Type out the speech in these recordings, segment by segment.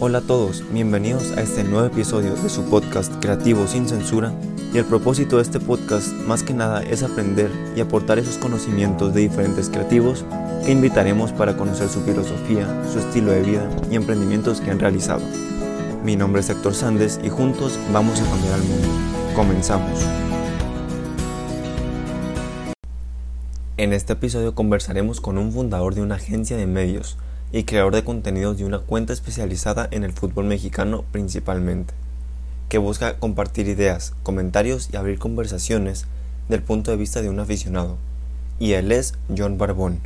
Hola a todos, bienvenidos a este nuevo episodio de su podcast Creativo sin Censura y el propósito de este podcast más que nada es aprender y aportar esos conocimientos de diferentes creativos que invitaremos para conocer su filosofía, su estilo de vida y emprendimientos que han realizado. Mi nombre es Héctor Sandes y juntos vamos a cambiar al mundo. Comenzamos. En este episodio conversaremos con un fundador de una agencia de medios y creador de contenidos de una cuenta especializada en el fútbol mexicano principalmente, que busca compartir ideas, comentarios y abrir conversaciones del punto de vista de un aficionado. Y él es John Barbón.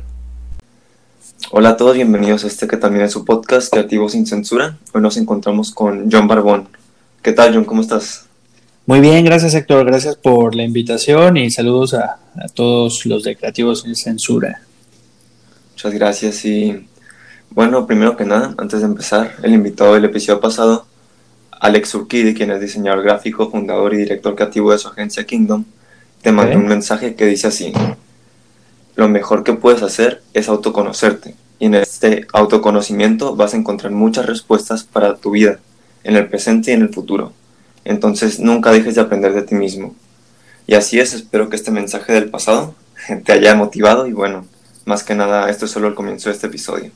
Hola a todos, bienvenidos a este que también es su podcast Creativo sin Censura. Hoy nos encontramos con John Barbón. ¿Qué tal, John? ¿Cómo estás? Muy bien, gracias Héctor, gracias por la invitación y saludos a, a todos los de Creativos sin Censura. Muchas gracias y bueno, primero que nada, antes de empezar, el invitado del episodio pasado, Alex Urquidi, quien es diseñador gráfico, fundador y director creativo de su agencia Kingdom, te mandó un mensaje que dice así, lo mejor que puedes hacer es autoconocerte y en este autoconocimiento vas a encontrar muchas respuestas para tu vida, en el presente y en el futuro. Entonces nunca dejes de aprender de ti mismo. Y así es, espero que este mensaje del pasado te haya motivado y bueno, más que nada esto es solo el comienzo de este episodio.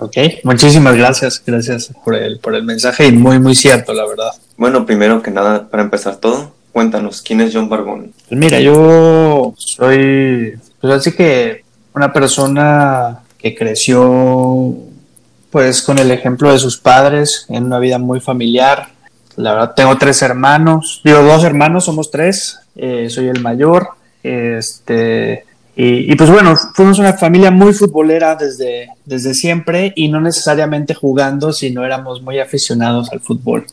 Ok, muchísimas gracias, gracias por el, por el mensaje y muy, muy cierto, la verdad. Bueno, primero que nada, para empezar todo, cuéntanos, ¿quién es John Barbón? Pues mira, yo soy, pues así que una persona que creció pues con el ejemplo de sus padres en una vida muy familiar, la verdad, tengo tres hermanos, digo dos hermanos, somos tres, eh, soy el mayor. Este, y, y, pues bueno, fuimos una familia muy futbolera desde, desde siempre y no necesariamente jugando, sino éramos muy aficionados al fútbol.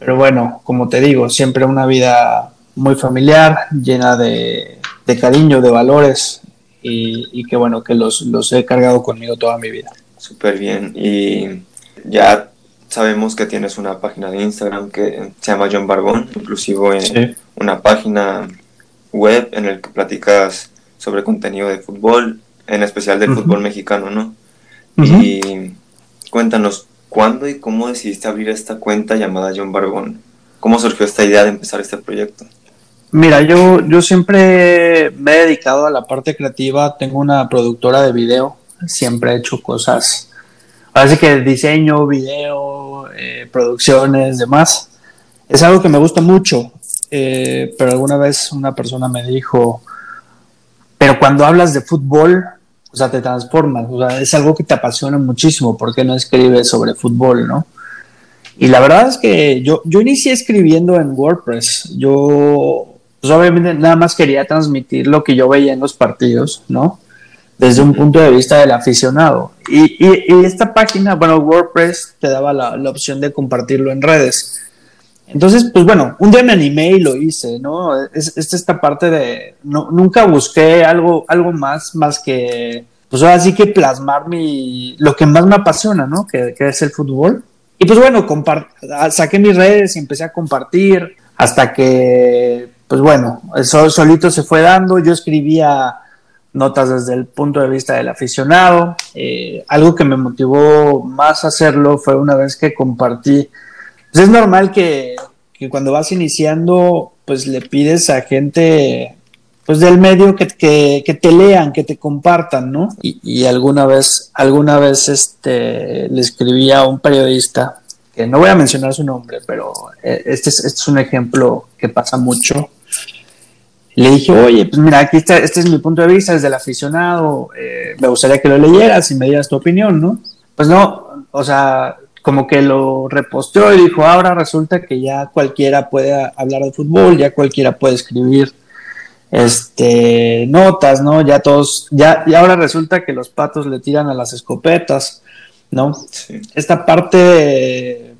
Pero bueno, como te digo, siempre una vida muy familiar, llena de, de cariño, de valores y, y, que bueno, que los, los he cargado conmigo toda mi vida. Súper bien. Y ya sabemos que tienes una página de Instagram que se llama John Barbón, inclusive sí. una página web en el que platicas sobre contenido de fútbol, en especial del uh -huh. fútbol mexicano, ¿no? Uh -huh. Y cuéntanos, ¿cuándo y cómo decidiste abrir esta cuenta llamada John Barbón? ¿Cómo surgió esta idea de empezar este proyecto? Mira, yo, yo siempre me he dedicado a la parte creativa, tengo una productora de video, siempre he hecho cosas, así que diseño, video, eh, producciones, demás. Es algo que me gusta mucho, eh, pero alguna vez una persona me dijo, pero cuando hablas de fútbol, o sea, te transformas, o sea, es algo que te apasiona muchísimo, ¿por qué no escribes sobre fútbol, no? Y la verdad es que yo, yo inicié escribiendo en WordPress, yo, pues obviamente nada más quería transmitir lo que yo veía en los partidos, ¿no? Desde un punto de vista del aficionado. Y, y, y esta página, bueno, WordPress te daba la, la opción de compartirlo en redes. Entonces, pues bueno, un día me animé y lo hice, ¿no? Es, es esta parte de, no, nunca busqué algo, algo más, más que, pues ahora sí que plasmar mi, lo que más me apasiona, ¿no? Que, que es el fútbol. Y pues bueno, saqué mis redes y empecé a compartir hasta que, pues bueno, eso solito se fue dando. Yo escribía notas desde el punto de vista del aficionado. Eh, algo que me motivó más a hacerlo fue una vez que compartí pues es normal que, cuando vas iniciando, pues le pides a gente pues del medio que, te lean, que te compartan, ¿no? Y, alguna vez, alguna vez este, le escribí a un periodista, que no voy a mencionar su nombre, pero eh, este es, este es un ejemplo que pasa mucho. Le dije, oye, pues mira, aquí está, este es mi punto de vista desde el aficionado, eh, me gustaría que lo leyeras y me dieras tu opinión, ¿no? Pues no, o sea, como que lo reposteó y dijo, ahora resulta que ya cualquiera puede hablar de fútbol, ya cualquiera puede escribir este notas, ¿no? Ya todos, ya, y ahora resulta que los patos le tiran a las escopetas, ¿no? Sí. Esta parte de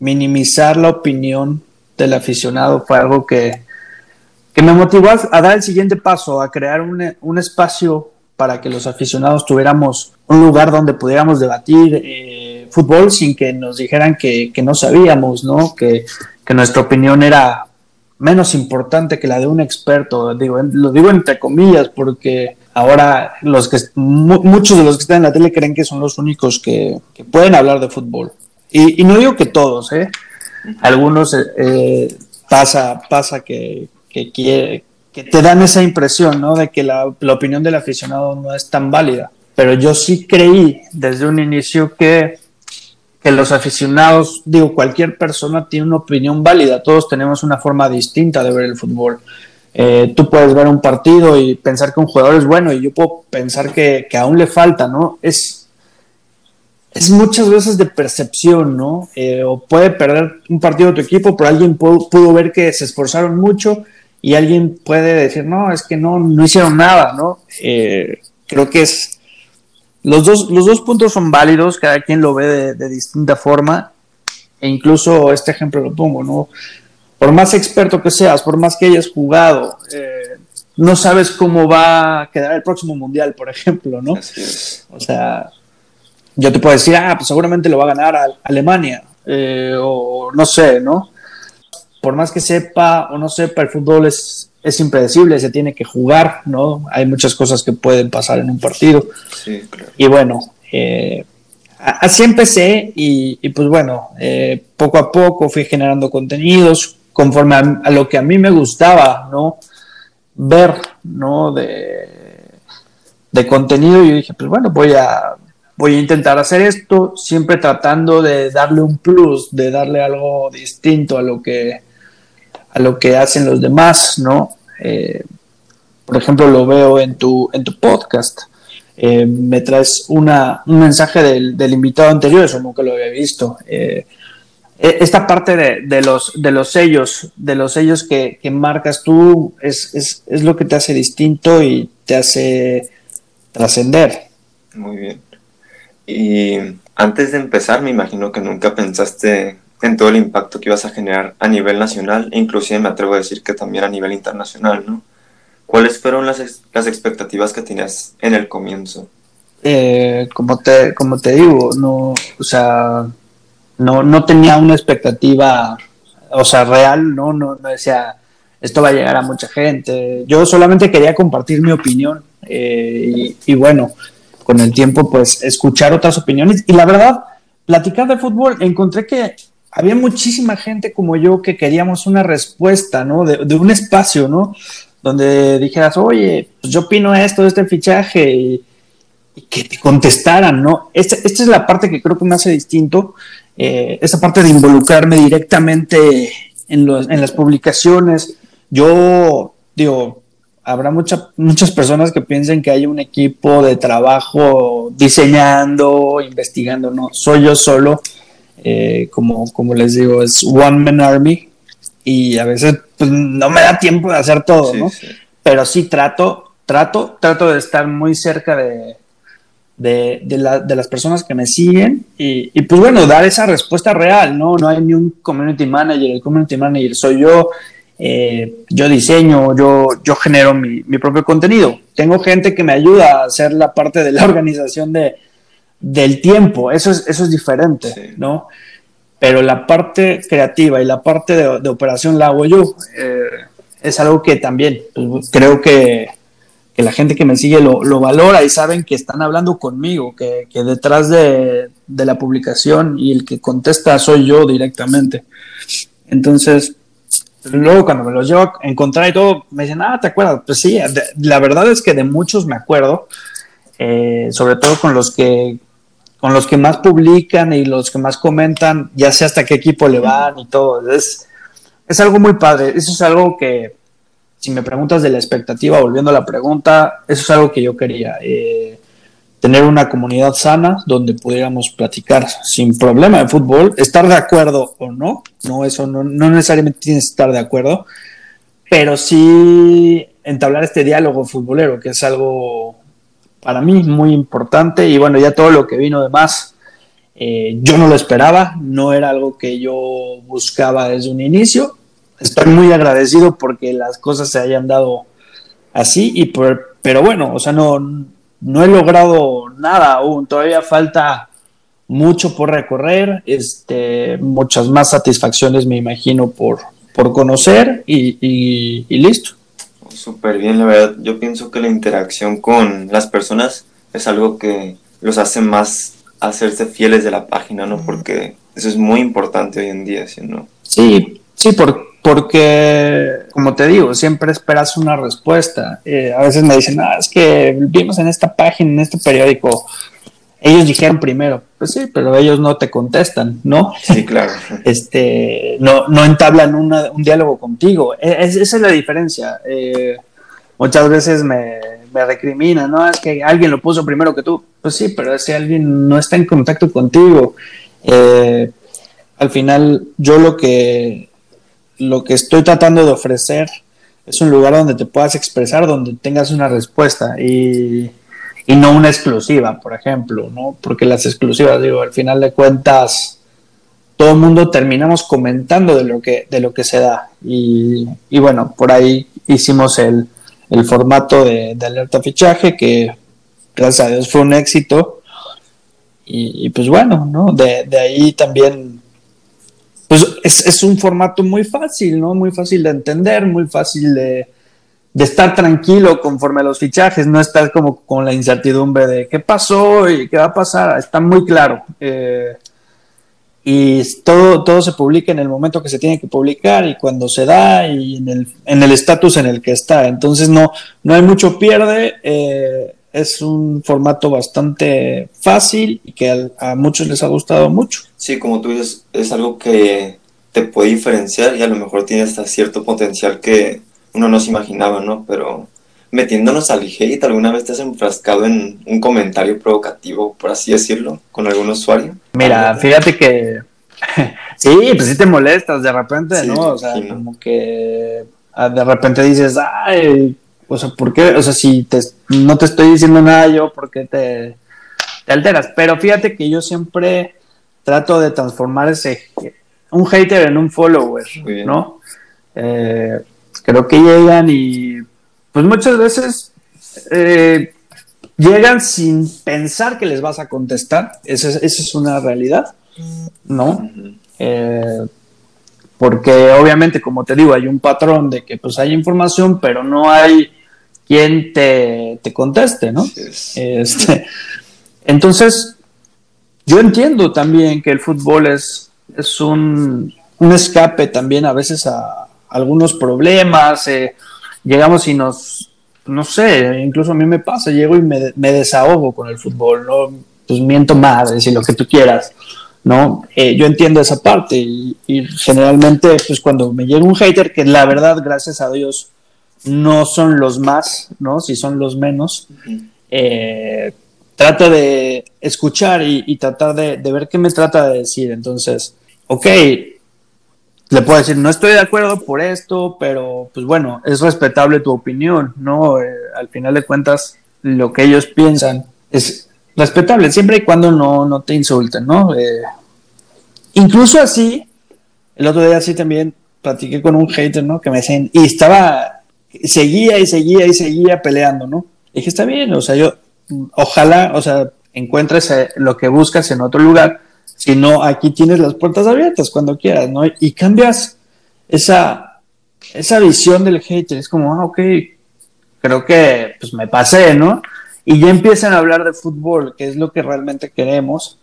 minimizar la opinión del aficionado fue algo que, que me motivó a, a, dar el siguiente paso, a crear un, un, espacio para que los aficionados tuviéramos un lugar donde pudiéramos debatir, eh, fútbol sin que nos dijeran que, que no sabíamos, ¿no? Que, que, nuestra opinión era menos importante que la de un experto. Digo, lo digo entre comillas porque ahora los que muchos de los que están en la tele creen que son los únicos que, que pueden hablar de fútbol. Y, no digo que todos, ¿eh? Algunos eh, pasa, pasa que, que te dan esa impresión, ¿no? De que la, la opinión del aficionado no es tan válida. Pero yo sí creí desde un inicio que que los aficionados, digo, cualquier persona tiene una opinión válida, todos tenemos una forma distinta de ver el fútbol. Eh, tú puedes ver un partido y pensar que un jugador es bueno y yo puedo pensar que, aún le falta, ¿no? Es, es muchas veces de percepción, ¿no? Eh, o puede perder un partido de tu equipo, pero alguien pudo, ver que se esforzaron mucho y alguien puede decir, no, es que no, no hicieron nada, ¿no? Eh, creo que es, los dos, los dos puntos son válidos, cada quien lo ve de, distinta forma, e incluso este ejemplo lo pongo, ¿no? Por más experto que seas, por más que hayas jugado, eh, no sabes cómo va a quedar el próximo mundial, por ejemplo, ¿no? O sea, yo te puedo decir, ah, pues seguramente lo va a ganar Alemania, eh, o no sé, ¿no? Por más que sepa o no sepa, el fútbol es, es impredecible, se tiene que jugar, ¿no? Hay muchas cosas que pueden pasar en un partido. Sí, claro. Y bueno, eh, así empecé y, pues bueno, eh, poco a poco fui generando contenidos conforme a, lo que a mí me gustaba, ¿no? Ver, ¿no? De, de contenido y yo dije, pues bueno, voy a, voy a intentar hacer esto, siempre tratando de darle un plus, de darle algo distinto a lo que a lo que hacen los demás, ¿no? Eh, por ejemplo, lo veo en tu, en tu podcast. Eh, me traes una, un mensaje del, del, invitado anterior, eso nunca lo había visto. Eh, e, esta parte de, de, los, de los sellos, de los sellos que, que marcas tú, es, es, es, lo que te hace distinto y te hace trascender. Muy bien. Y antes de empezar, me imagino que nunca pensaste en todo el impacto que ibas a generar a nivel nacional e inclusive me atrevo a decir que también a nivel internacional, ¿no? ¿Cuáles fueron las, las expectativas que tenías en el comienzo? Eh, como, te, como te digo, no, o sea, no, no tenía una expectativa, o sea, real, ¿no? No, no decía, esto va a llegar a mucha gente. Yo solamente quería compartir mi opinión eh, y, y bueno, con el tiempo, pues, escuchar otras opiniones. Y la verdad, platicar de fútbol, encontré que había muchísima gente como yo que queríamos una respuesta, ¿no? De, un espacio, ¿no? Donde dijeras, oye, pues yo opino esto de este fichaje y, que te contestaran, ¿no? Esta, esta, es la parte que creo que me hace distinto, eh, esa parte de involucrarme directamente en, los, en las publicaciones. Yo, digo, habrá mucha, muchas personas que piensen que hay un equipo de trabajo diseñando, investigando, no, soy yo solo eh, como, como les digo, es One Man Army y a veces pues, no me da tiempo de hacer todo, ¿no? Pero sí trato, trato, trato de estar muy cerca de, de, de, las personas que me siguen y, y, pues bueno, dar esa respuesta real, ¿no? No hay ni un community manager, el community manager soy yo, eh, yo diseño, yo, yo genero mi, mi, propio contenido. Tengo gente que me ayuda a hacer la parte de la organización de, del tiempo, eso es, eso es diferente, ¿no? Pero la parte creativa y la parte de, operación la hago yo. Eh, es algo que también pues, creo que, la gente que me sigue lo, valora y saben que están hablando conmigo, que, detrás de, la publicación y el que contesta soy yo directamente. Entonces, luego cuando me los llevo a encontrar y todo, me dicen, ah, ¿te acuerdas? Pues sí, la verdad es que de muchos me acuerdo, eh, sobre todo con los que con los que más publican y los que más comentan, ya sé hasta qué equipo le van y todo. Es, es algo muy padre. Eso es algo que, si me preguntas de la expectativa, volviendo a la pregunta, eso es algo que yo quería. Eh, tener una comunidad sana donde pudiéramos platicar sin problema de fútbol, estar de acuerdo o no, no, eso no, no necesariamente tienes que estar de acuerdo, pero sí entablar este diálogo futbolero, que es algo para mí muy importante y bueno, ya todo lo que vino de más, eh, yo no lo esperaba, no era algo que yo buscaba desde un inicio. Estoy muy agradecido porque las cosas se hayan dado así, y por, pero bueno, o sea, no, no he logrado nada aún, todavía falta mucho por recorrer, este, muchas más satisfacciones me imagino por, por conocer y listo súper bien, la verdad. Yo pienso que la interacción con las personas es algo que los hace más hacerse fieles de la página, ¿no? Porque Eso es muy importante hoy en día, ¿sí no? Sí, sí, porque, como te digo, siempre esperas una respuesta. Eh, a veces me dicen, ah, es que vimos en esta página, en este periódico, ellos dijeron primero, pues sí, pero ellos no te contestan, ¿no? Sí, claro. Este, no, no entablan un diálogo contigo. E, esa es la diferencia. Eh, muchas veces me, me recriminan, ¿no? Es que alguien lo puso primero que tú. Pues sí, pero ese alguien no está en contacto contigo. Eh, al final, yo lo que, lo que estoy tratando de ofrecer es un lugar donde te puedas expresar, donde tengas una respuesta y y no una exclusiva, por ejemplo, ¿no? Porque las exclusivas, digo, al final de cuentas, todo el mundo terminamos comentando de lo que, de lo que se da. Y, bueno, por ahí hicimos el, formato de, alerta fichaje, que gracias a Dios fue un éxito. Y, pues bueno, ¿no? De, de ahí también, pues es, es, un formato muy fácil, ¿no? Muy fácil de entender, muy fácil de, de estar tranquilo conforme a los fichajes, no estar como con la incertidumbre de qué pasó y qué va a pasar, está muy claro. Eh, y todo, todo se publica en el momento que se tiene que publicar y cuando se da y en el estatus en, el que está. Entonces no, no hay mucho pierde, eh, es un formato bastante fácil y que a, muchos les ha gustado mucho. Sí, como tú dices, es algo que te puede diferenciar y a lo mejor tiene hasta cierto potencial que no se imaginaba, ¿no? Pero metiéndonos al hate, ¿alguna vez te has enfrascado en un comentario provocativo, por así decirlo, con algún usuario? Mira, fíjate que sí, pues sí te molestas de repente, ¿no? O sea, como que ah, de repente dices, ay, o sea, ¿por qué? O sea, si te, no te estoy diciendo nada yo, ¿por qué te, te alteras? Pero fíjate que yo siempre trato de transformar ese un hater en un follower, ¿no? Eh, creo que llegan y pues muchas veces eh, llegan sin pensar que les vas a contestar, esa es, una realidad, ¿no? Eh, porque obviamente, como te digo, hay un patrón de que pues hay información, pero no hay quien te, conteste, ¿no? Este, entonces, yo entiendo también que el fútbol es, es un, un escape también a veces a, algunos problemas, eh, llegamos y nos, no sé, incluso a mí me pasa, llego y me, desahogo con el fútbol, ¿no? Pues miento madres y lo que tú quieras, ¿no? Eh, yo entiendo esa parte y, generalmente, pues cuando me llega un hater, que la verdad, gracias a Dios, no son los más, ¿no? Si son los menos, eh, trato de escuchar y, tratar de, de, ver qué me trata de decir. Entonces, ok, le puedo decir, no estoy de acuerdo por esto, pero pues bueno, es respetable tu opinión, ¿no? Eh, al final de cuentas, lo que ellos piensan es respetable, siempre y cuando no, no te insulten, ¿no? Eh, incluso así, el otro día sí también platiqué con un hater, ¿no? Que me decían, y estaba, seguía y seguía y seguía peleando, ¿no? Y dije, está bien, o sea, yo, ojalá, o sea, encuentres eh, lo que buscas en otro lugar, sino aquí tienes las puertas abiertas cuando quieras, ¿no? Y cambias esa, esa visión del hater, es como, ah, ok, creo que pues me pasé, ¿no? Y ya empiezan a hablar de fútbol, que es lo que realmente queremos.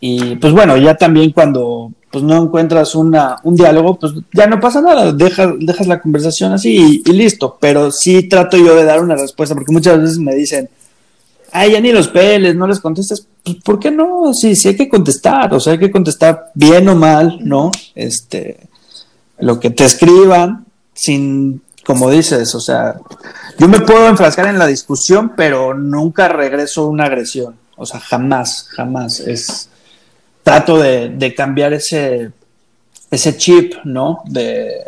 Y pues bueno, ya también cuando pues no encuentras una, un diálogo, pues ya no pasa nada, dejas, dejas la conversación así y, y listo. Pero sí trato yo de dar una respuesta, porque muchas veces me dicen, ay, ya ni los peles, no les contestas, pues, ¿por qué no? Sí, sí hay que contestar, o sea, hay que contestar bien o mal, ¿no? Este, lo que te escriban, sin, como dices, o sea, yo me puedo enfrascar en la discusión, pero nunca regreso una agresión, o sea, jamás, jamás, es, trato de, cambiar ese, ese chip, ¿no? De,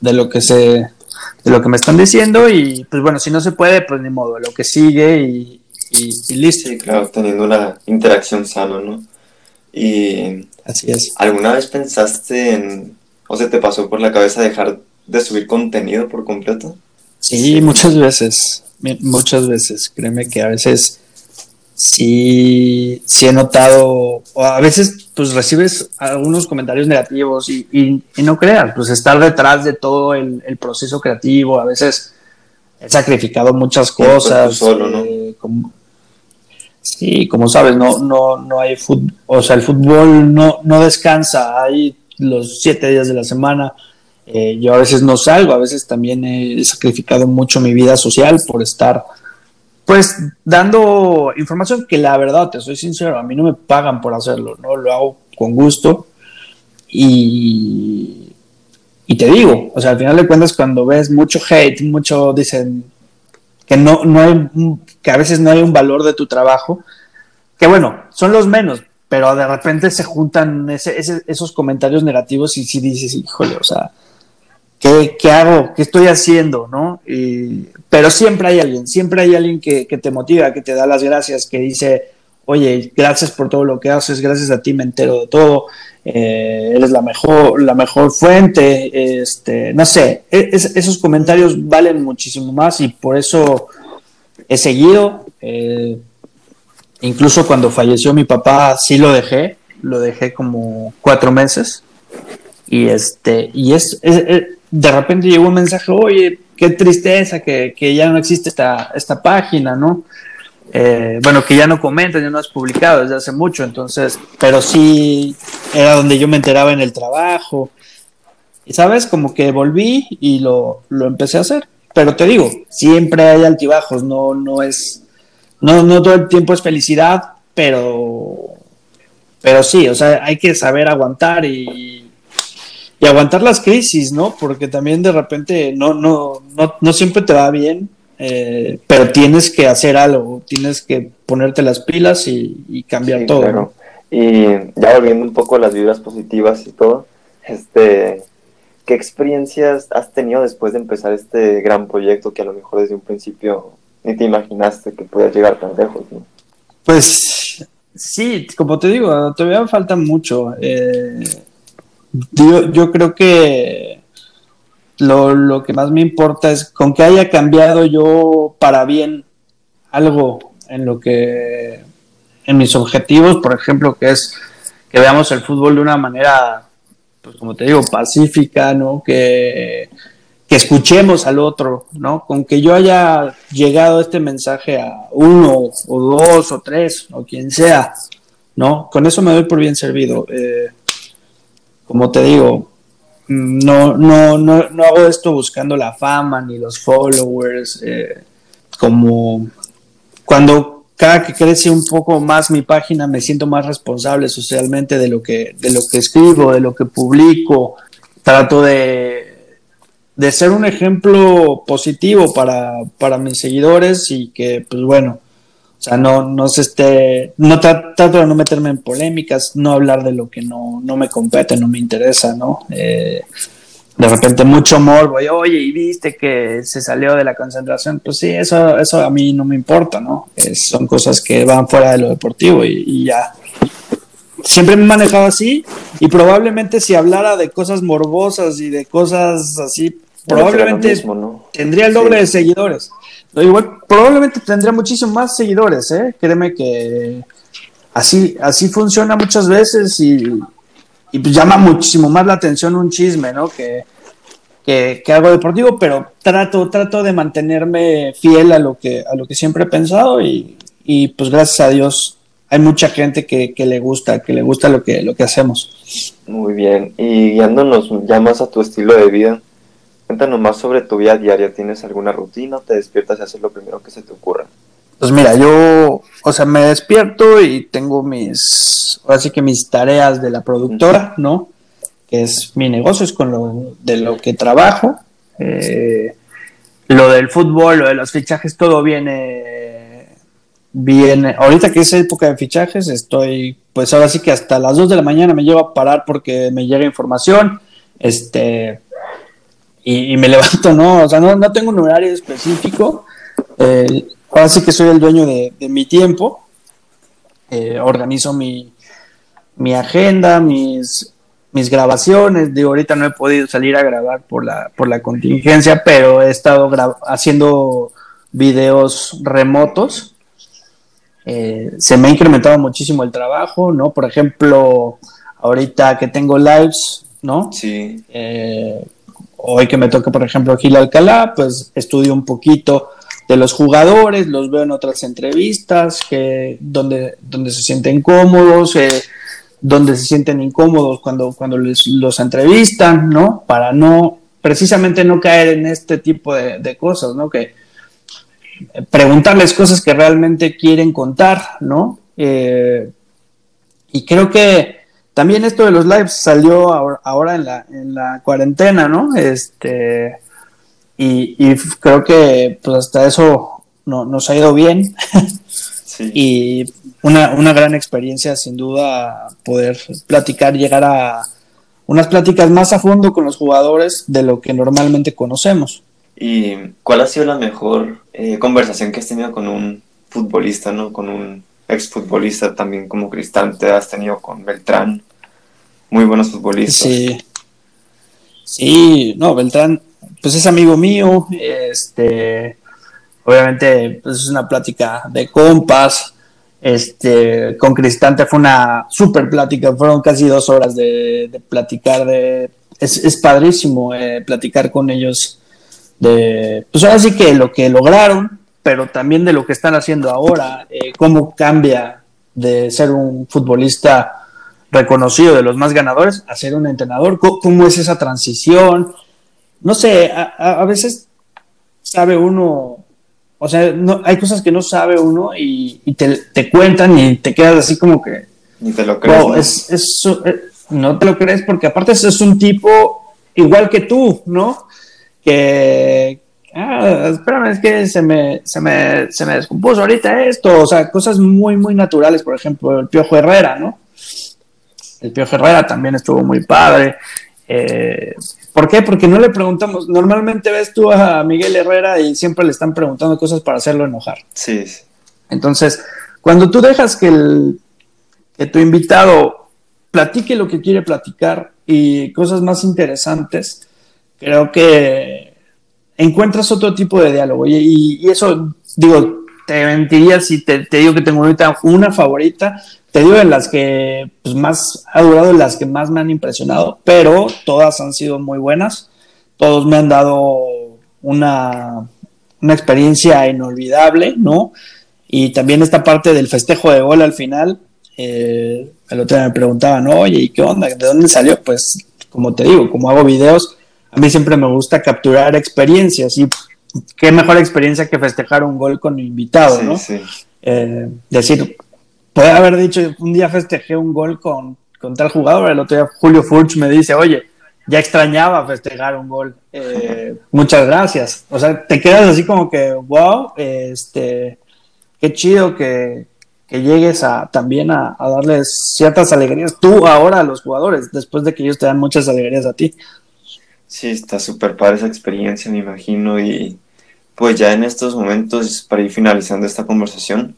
de lo que se, de lo que me están diciendo y pues bueno, si no se puede, pues ni modo, lo que sigue y, y, listo. Sí, claro, teniendo una interacción sana, ¿no? Y... Así es. ¿Alguna vez pensaste en, o se te pasó por la cabeza dejar de subir contenido por completo? Sí, muchas veces, muchas veces. Créeme que a veces sí, sí he notado, o a veces pues recibes algunos comentarios negativos y, y, no creas, pues estar detrás de todo el, el, proceso creativo, a veces he sacrificado muchas cosas. Solo, ¿no? Eh, como, Sí, como sabes, no, no, no hay fútbol, o sea, el fútbol no, no descansa, hay los siete días de la semana. Eh, yo a veces no salgo, a veces también he sacrificado mucho mi vida social por estar, pues, dando información que la verdad, te soy sincero, a mí no me pagan por hacerlo, ¿no? Lo hago con gusto y, y te digo, o sea, al final de cuentas, cuando ves mucho hate, mucho dicen que no, no hay, que a veces no hay un valor de tu trabajo, que bueno, son los menos, pero de repente se juntan esos comentarios negativos y si dices, híjole, o sea, ¿qué, ¿qué, hago? ¿Qué estoy haciendo? ¿no? pero siempre hay alguien, siempre hay alguien que, te motiva, que te da las gracias, que dice, oye, gracias por todo lo que haces, gracias a ti me entero de todo, eh, eres la mejor, la mejor fuente, este, no sé, e, esos comentarios valen muchísimo más y por eso he seguido. Eh, incluso cuando falleció mi papá, sí lo dejé, lo dejé como cuatro meses. Y este, y es, de repente llegó un mensaje, oye, qué tristeza que, ya no existe esta, esta página, ¿no? Eh, bueno, que ya no comentan, ya no has publicado desde hace mucho, entonces, pero sí era donde yo me enteraba en el trabajo. Y sabes, como que volví y lo, lo empecé a hacer. Pero te digo, siempre hay altibajos, no, no es, no, no todo el tiempo es felicidad, pero, pero sí, o sea, hay que saber aguantar y, y aguantar las crisis, ¿no? Porque también de repente no, no, no, no siempre te va bien, eh, pero tienes que hacer algo, tienes que ponerte las pilas y, cambiar todo. Claro. Y ya volviendo un poco a las vibras positivas y todo, este, ¿qué experiencias has tenido después de empezar este gran proyecto que a lo mejor desde un principio ni te imaginaste que pudiera llegar tan lejos? Pues sí, como te digo, todavía falta mucho. Eh, yo, yo, creo que lo, lo, que más me importa es con que haya cambiado yo para bien algo en lo que, en mis objetivos, por ejemplo, que es que veamos el fútbol de una manera pues como te digo, pacífica, ¿no? Que, que escuchemos al otro, ¿no? Con que yo haya llegado este mensaje a uno o dos o tres o quien sea, ¿no? Con eso me doy por bien servido. Eh, como te digo, no, no, no, no hago esto buscando la fama ni los followers, eh, como cuando cada que crece un poco más mi página me siento más responsable socialmente de lo que, de lo que escribo, de lo que publico. Trato de, de ser un ejemplo positivo para, para mis seguidores y que, pues bueno, o sea, no, no se esté, no trato de no meterme en polémicas, no hablar de lo que no, no me compete, no me interesa, ¿no? Eh, de repente mucho morbo, y oye, y viste que se salió de la concentración, pues sí, eso, eso a mí no me importa, ¿no? son cosas que van fuera de lo deportivo y, ya. Siempre me he manejado así y probablemente si hablara de cosas morbosas y de cosas así, probablemente tendría el doble de seguidores. Igual, probablemente tendría muchísimo más seguidores, ¿eh? Créeme que así, así funciona muchas veces y, y pues llama muchísimo más la atención un chisme, ¿no? Que, que, algo deportivo, pero trato, trato de mantenerme fiel a lo que, a lo que siempre he pensado y, y pues gracias a Dios hay mucha gente que, que, le gusta, que le gusta lo que, lo que hacemos. Muy bien, y guiándonos ya más a tu estilo de vida, cuéntanos más sobre tu vida diaria. ¿Tienes alguna rutina? ¿Te despiertas y haces lo primero que se te ocurra? Pues mira, yo, o sea, me despierto y tengo mis, ahora sí que mis tareas de la productora, ¿no? Que es mi negocio, es con lo de lo que trabajo. Eh, lo del fútbol, lo de los fichajes, todo viene, viene. Ahorita que es época de fichajes, estoy, pues ahora sí que hasta las 2 de la mañana me llevo a parar porque me llega información, este, y, me levanto, ¿no? O sea, no, no tengo un horario específico. Eh, ahora sí que soy el dueño de, mi tiempo, eh, organizo mi, agenda, mis, mis grabaciones, digo, ahorita no he podido salir a grabar por la, por la contingencia, pero he estado haciendo videos remotos. Eh, se me ha incrementado muchísimo el trabajo, ¿no? Por ejemplo, ahorita que tengo lives, ¿no? Sí. Eh, hoy que me toca, por ejemplo, Gil Alcalá, pues estudio un poquito de los jugadores, los veo en otras entrevistas, que, donde, donde se sienten cómodos, eh, donde se sienten incómodos cuando, cuando les, los entrevistan, ¿no? Para no, precisamente no caer en este tipo de, cosas, ¿no? Que eh, preguntarles cosas que realmente quieren contar, ¿no? Eh, y creo que también esto de los lives salió ahora, en, la, en la cuarentena, ¿no? Este, y, creo que pues hasta eso no, nos ha ido bien. y una, una gran experiencia, sin duda, poder platicar, llegar a unas pláticas más a fondo con los jugadores de lo que normalmente conocemos. ¿Y cuál ha sido la mejor eh, conversación que has tenido con un futbolista, ¿no? Con un exfutbolista también como Cristante, has tenido con Beltrán, muy buenos futbolistas. Sí. Sí, no, Beltrán, pues es amigo mío, este, obviamente pues es una plática de compas, este, con Cristante fue una super plática, fueron casi dos horas de, platicar, de, es, padrísimo eh, platicar con ellos de, pues ahora sí que lo que lograron, pero también de lo que están haciendo ahora, eh, cómo cambia de ser un futbolista reconocido de los más ganadores a ser un entrenador, cómo es esa transición, no sé, a, veces sabe uno, o sea, no, hay cosas que no sabe uno y, te, cuentan y te quedas así como que... Ni te lo crees. ¿no? Es, eh, no te lo crees porque aparte es un tipo igual que tú, ¿no? Que... Ah, espérame, es que se me, se, me, se me descompuso ahorita esto, o sea, cosas muy, muy naturales, por ejemplo, el Piojo Herrera, ¿no? El Piojo Herrera también estuvo muy padre. Eh, ¿Por qué? Porque no le preguntamos. Normalmente ves tú a Miguel Herrera y siempre le están preguntando cosas para hacerlo enojar. Sí. Entonces, cuando tú dejas que, el, que tu invitado platique lo que quiere platicar y cosas más interesantes, creo que encuentras otro tipo de diálogo. Y, eso, digo, te mentiría si te, digo que tengo ahorita una favorita, te digo de las que pues, más ha durado, las que más me han impresionado, pero todas han sido muy buenas. Todos me han dado una, una experiencia inolvidable, ¿no? Y también esta parte del festejo de gol al final, eh, el otro día me preguntaban, oye, ¿y qué onda? ¿De dónde salió? Pues, como te digo, como hago videos, a mí siempre me gusta capturar experiencias y qué mejor experiencia que festejar un gol con invitado, ¿no? Sí. Eh, decir, puede haber dicho, un día festejé un gol con, con tal jugador, el otro día Julio Furch me dice, oye, ya extrañaba festejar un gol, eh, muchas gracias. O sea, te quedas así como que, wow, este, qué chido que, que llegues a, también a, darles ciertas alegrías tú ahora a los jugadores, después de que ellos te dan muchas alegrías a ti. Sí, está súper padre esa experiencia, me imagino, y pues ya en estos momentos, para ir finalizando esta conversación,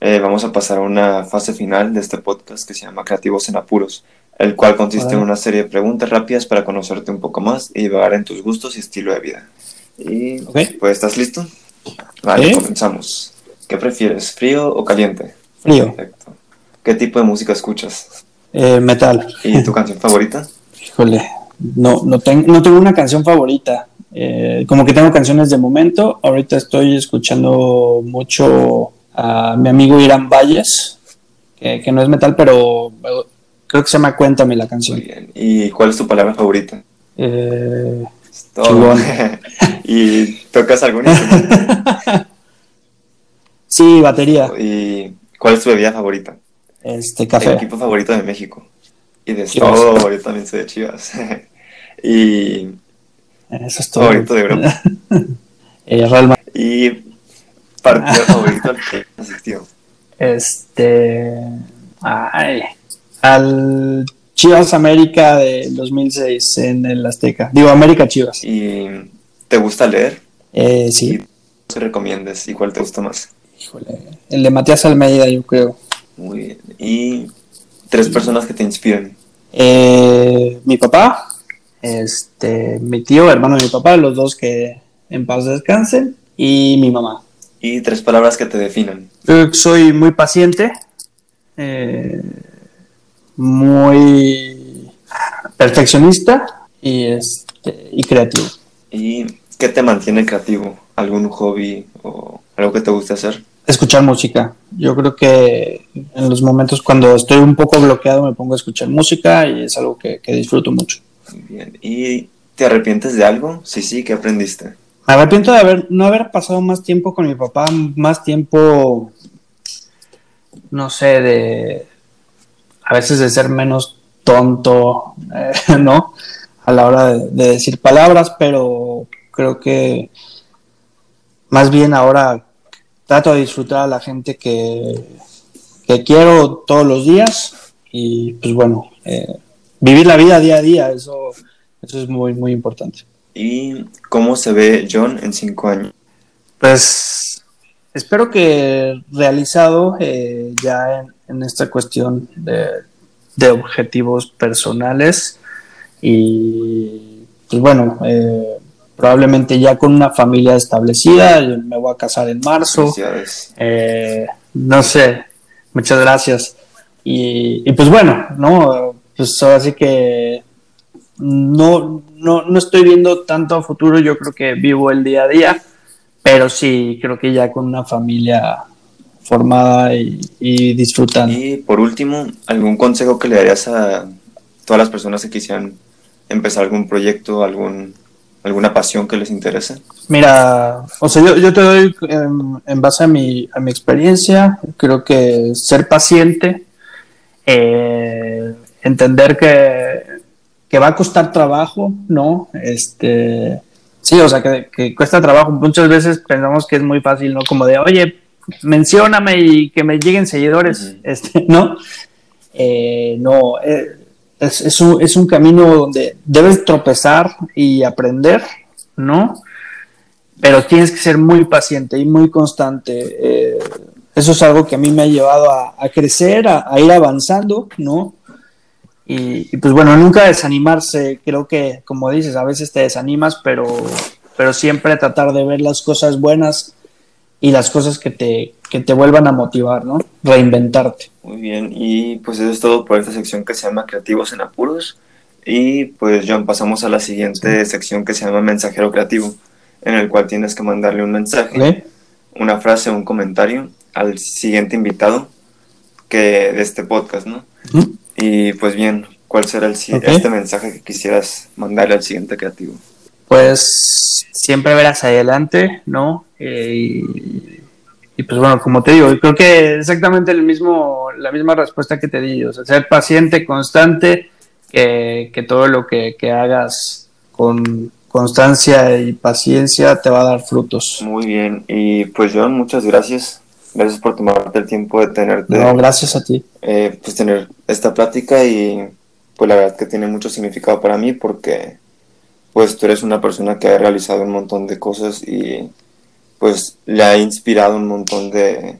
eh, vamos a pasar a una fase final de este podcast que se llama Creativos en Apuros, el cual consiste en una serie de preguntas rápidas para conocerte un poco más y ver en tus gustos y estilo de vida. Y pues, ¿estás listo? Vale, comenzamos. ¿Qué prefieres, frío o caliente? Frío. Perfecto. ¿Qué tipo de música escuchas? Eh, metal. ¿Y tu canción favorita? Híjole, no, no, no tengo una canción favorita. Eh, como que tengo canciones de momento. Ahorita estoy escuchando mucho a mi amigo Irán Valles, que, no es metal, pero creo que se me Cuéntame la canción. ¿Y cuál es tu palabra favorita? Eh, ¿Y tocas algún instrumento? sí, batería. ¿Y cuál es tu bebida favorita? Este, café. El equipo favorito de México. Y de todo, yo también soy de Chivas. y... Eso es todo. Favorito de Europa. eh, Real Madrid. Y partido favorito al que asistió? Este. Ay, al Chivas América de 2006 en el Azteca. Digo, América Chivas. ¿Y te gusta leer? Eh, sí. ¿Qué recomiendas y cuál te gusta más? Híjole, el de Matías Almeida, yo creo. Muy bien. ¿Y tres personas que te inspiran? Eh, mi papá, este, mi tío, hermano de mi papá, los dos que en paz descansen, y mi mamá. Y tres palabras que te definan. soy muy paciente, eh, muy perfeccionista y, este, y creativo. ¿Y qué te mantiene creativo? algún hobby o algo que te guste hacer? Escuchar música. Yo creo que en los momentos cuando estoy un poco bloqueado me pongo a escuchar música y es algo que, que disfruto mucho. ¿Y te arrepientes de algo? Sí, sí, ¿qué aprendiste? Me arrepiento de haber, no haber pasado más tiempo con mi papá, más tiempo, no sé, de a veces de ser menos tonto, eh, ¿no? A la hora de, de decir palabras, pero creo que más bien ahora trato de disfrutar a la gente que, que quiero todos los días y pues bueno, eh, vivir la vida día a día, eso, eso es muy, muy importante. ¿Y cómo se ve John en cinco años? Pues espero que realizado eh, ya en, en, esta cuestión de, de, objetivos personales y pues bueno, eh, probablemente ya con una familia establecida, yo me voy a casar en marzo. Eh, no sé, muchas gracias. Y, y, pues bueno, ¿no? Pues ahora sí que no, no, no estoy viendo tanto a futuro, yo creo que vivo el día a día, pero sí, creo que ya con una familia formada y, y disfrutando. Y por último, ¿algún consejo que le darías a todas las personas que quisieran empezar algún proyecto, algún alguna pasión que les interese? Mira, o sea, yo, yo te doy en, en, base a mi, a mi experiencia, creo que ser paciente, eh, entender que, que, va a costar trabajo, ¿no? Este, sí, o sea, que, que, cuesta trabajo. Muchas veces pensamos que es muy fácil, ¿no? Como de, oye, mencióname y que me lleguen seguidores, uh -huh. este, ¿no? Eh, no, eh, es, es, un, es, un, camino donde debes tropezar y aprender, ¿no? Pero tienes que ser muy paciente y muy constante. Eh, eso es algo que a mí me ha llevado a, a crecer, a, a, ir avanzando, ¿no? Y, y, pues bueno, nunca desanimarse. Creo que, como dices, a veces te desanimas, pero, pero siempre tratar de ver las cosas buenas y las cosas que te, que te vuelvan a motivar, ¿no? Reinventarte. Muy bien, y pues eso es todo por esta sección que se llama Creativos en Apuros. Y pues John, pasamos a la siguiente sí. sección que se llama Mensajero Creativo, en el cual tienes que mandarle un mensaje, una frase, un comentario al siguiente invitado que de este podcast, ¿no? ¿Mm? Y pues bien, ¿cuál será el, okay. este mensaje que quisieras mandarle al siguiente creativo? Pues siempre verás adelante, ¿no? Eh, y, y, pues bueno, como te digo, creo que exactamente el mismo, la misma respuesta que te di, o sea, ser paciente, constante, que, que todo lo que, que, hagas con constancia y paciencia te va a dar frutos. Muy bien, y pues John, muchas gracias. Gracias por tomarte el tiempo de tenerte. No, gracias a ti. Eh, pues tener esta plática y pues la verdad que tiene mucho significado para mí porque pues tú eres una persona que ha realizado un montón de cosas y pues le ha inspirado un montón de,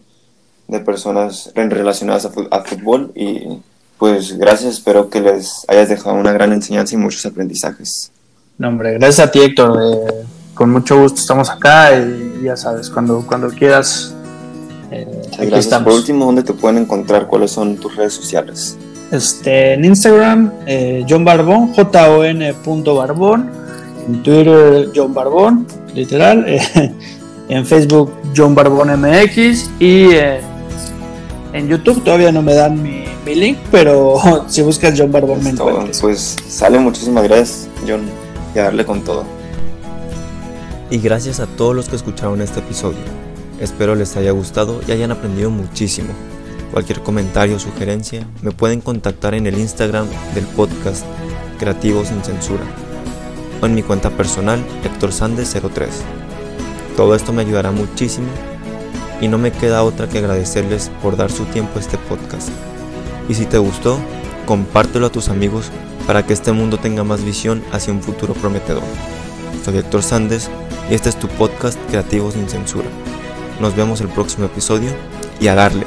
de personas relacionadas a, a, fútbol y pues gracias, espero que les hayas dejado una gran enseñanza y muchos aprendizajes. No, hombre, gracias a ti Héctor, eh, con mucho gusto estamos acá y ya sabes, cuando, cuando quieras. Eh, gracias. Estamos. Por último, ¿dónde te pueden encontrar? ¿Cuáles son tus redes sociales? Este, en Instagram, eh, John Barbón, J-O-N. Barbón. En Twitter, John Barbón, literal. Eh, en Facebook John Barbón MX y eh, en YouTube todavía no me dan mi, mi, link, pero si buscas John Barbón me encuentras. Pues sale, muchísimas gracias John y a darle con todo. Y gracias a todos los que escucharon este episodio. Espero les haya gustado y hayan aprendido muchísimo. Cualquier comentario o sugerencia me pueden contactar en el Instagram del podcast Creativos sin Censura o en mi cuenta personal Héctor Sandes 03. Todo esto me ayudará muchísimo y no me queda otra que agradecerles por dar su tiempo a este podcast. Y si te gustó, compártelo a tus amigos para que este mundo tenga más visión hacia un futuro prometedor. Soy Héctor Sandes y este es tu podcast Creativo sin Censura. Nos vemos el próximo episodio y a darle.